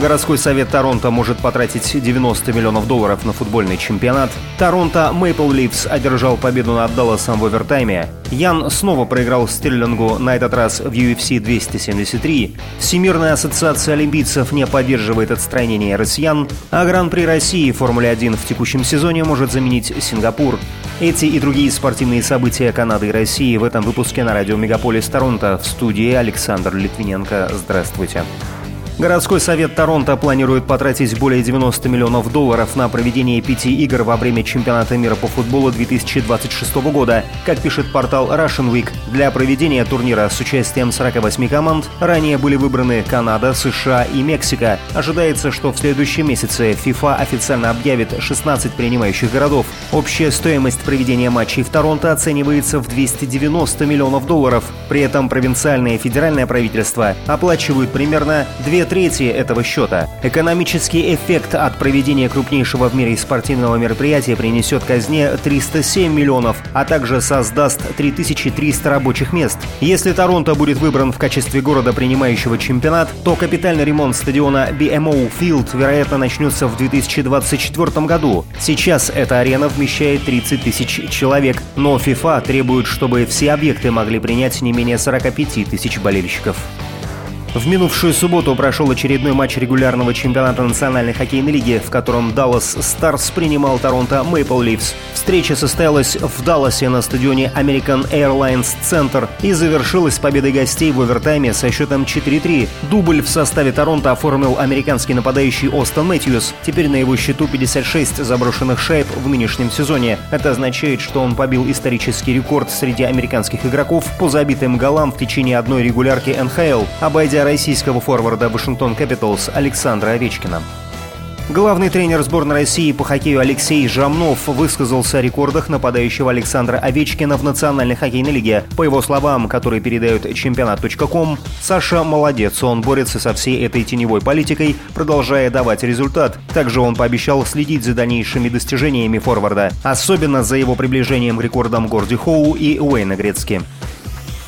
Городской совет Торонто может потратить 90 миллионов долларов на футбольный чемпионат. Торонто Мейпл Ливс одержал победу над Далласом в овертайме. Ян снова проиграл Стерлингу, на этот раз в UFC 273. Всемирная ассоциация олимпийцев не поддерживает отстранение россиян, а Гран-при России Формуле 1 в текущем сезоне может заменить Сингапур. Эти и другие спортивные события Канады и России в этом выпуске на радио Мегаполис Торонто. В студии Александр Литвиненко. Здравствуйте. Городской совет Торонто планирует потратить более 90 миллионов долларов на проведение пяти игр во время чемпионата мира по футболу 2026 года. Как пишет портал Russian Week, для проведения турнира с участием 48 команд ранее были выбраны Канада, США и Мексика. Ожидается, что в следующем месяце FIFA официально объявит 16 принимающих городов. Общая стоимость проведения матчей в Торонто оценивается в 290 миллионов долларов. При этом провинциальное и федеральное правительство оплачивают примерно 2 трети этого счета. Экономический эффект от проведения крупнейшего в мире спортивного мероприятия принесет казне 307 миллионов, а также создаст 3300 рабочих мест. Если Торонто будет выбран в качестве города, принимающего чемпионат, то капитальный ремонт стадиона BMO Field, вероятно, начнется в 2024 году. Сейчас эта арена вмещает 30 тысяч человек, но FIFA требует, чтобы все объекты могли принять не менее 45 тысяч болельщиков. В минувшую субботу прошел очередной матч регулярного чемпионата Национальной хоккейной лиги, в котором Даллас Старс принимал Торонто Мэйпл Ливс. Встреча состоялась в Далласе на стадионе American Airlines Center и завершилась победой гостей в овертайме со счетом 4-3. Дубль в составе Торонто оформил американский нападающий Остон Мэтьюс. Теперь на его счету 56 заброшенных шайб в нынешнем сезоне. Это означает, что он побил исторический рекорд среди американских игроков по забитым голам в течение одной регулярки НХЛ, обойдя российского форварда Вашингтон Капиталс Александра Овечкина. Главный тренер сборной России по хоккею Алексей Жамнов высказался о рекордах нападающего Александра Овечкина в Национальной хоккейной лиге. По его словам, которые передают чемпионат.ком, Саша молодец, он борется со всей этой теневой политикой, продолжая давать результат. Также он пообещал следить за дальнейшими достижениями форварда, особенно за его приближением к рекордам Горди Хоу и Уэйна Грецки.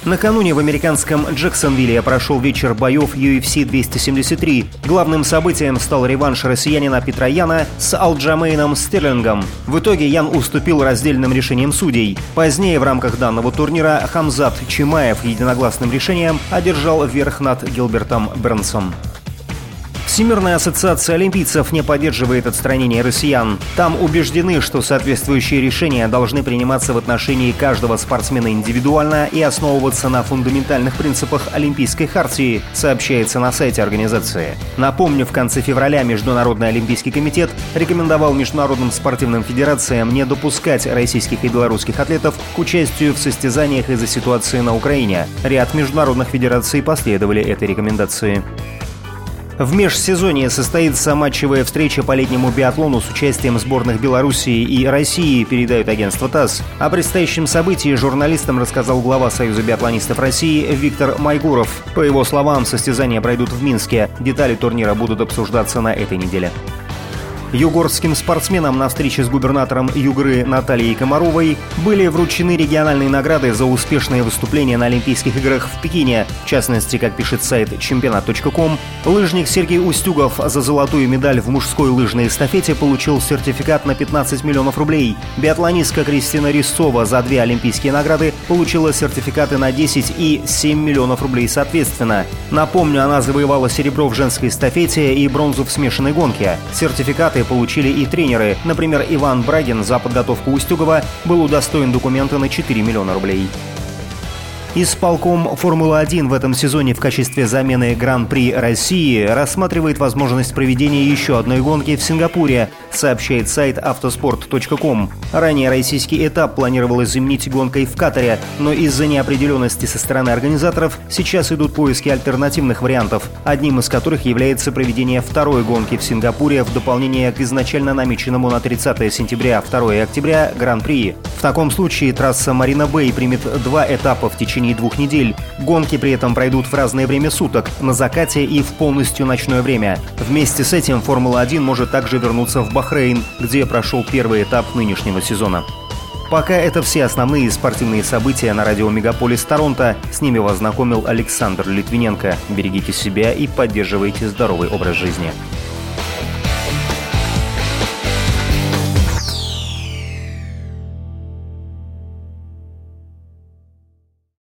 Накануне в американском Джексонвилле прошел вечер боев UFC 273. Главным событием стал реванш россиянина Петра Яна с Алджамейном Стерлингом. В итоге Ян уступил раздельным решением судей. Позднее в рамках данного турнира Хамзат Чимаев единогласным решением одержал верх над Гилбертом Бернсом. Всемирная ассоциация олимпийцев не поддерживает отстранение россиян. Там убеждены, что соответствующие решения должны приниматься в отношении каждого спортсмена индивидуально и основываться на фундаментальных принципах Олимпийской хартии, сообщается на сайте организации. Напомню, в конце февраля Международный олимпийский комитет рекомендовал международным спортивным федерациям не допускать российских и белорусских атлетов к участию в состязаниях из-за ситуации на Украине. Ряд международных федераций последовали этой рекомендации. В межсезонье состоится матчевая встреча по летнему биатлону с участием сборных Белоруссии и России, передает агентство ТАСС. О предстоящем событии журналистам рассказал глава Союза биатлонистов России Виктор Майгуров. По его словам, состязания пройдут в Минске. Детали турнира будут обсуждаться на этой неделе. Югорским спортсменам на встрече с губернатором Югры Натальей Комаровой были вручены региональные награды за успешные выступления на Олимпийских играх в Пекине. В частности, как пишет сайт чемпионат.ком, лыжник Сергей Устюгов за золотую медаль в мужской лыжной эстафете получил сертификат на 15 миллионов рублей. Биатлонистка Кристина Резцова за две олимпийские награды получила сертификаты на 10 и 7 миллионов рублей соответственно. Напомню, она завоевала серебро в женской эстафете и бронзу в смешанной гонке. Сертификаты награды получили и тренеры. Например, Иван Брагин за подготовку Устюгова был удостоен документа на 4 миллиона рублей. Исполком Формулы-1 в этом сезоне в качестве замены Гран-при России рассматривает возможность проведения еще одной гонки в Сингапуре, сообщает сайт автоспорт.ком. Ранее российский этап планировалось заменить гонкой в Катаре, но из-за неопределенности со стороны организаторов сейчас идут поиски альтернативных вариантов, одним из которых является проведение второй гонки в Сингапуре в дополнение к изначально намеченному на 30 сентября 2 октября Гран-при. В таком случае трасса Марина Бэй примет два этапа в течение течение двух недель. Гонки при этом пройдут в разное время суток, на закате и в полностью ночное время. Вместе с этим Формула-1 может также вернуться в Бахрейн, где прошел первый этап нынешнего сезона. Пока это все основные спортивные события на радио Мегаполис Торонто. С ними вас знакомил Александр Литвиненко. Берегите себя и поддерживайте здоровый образ жизни.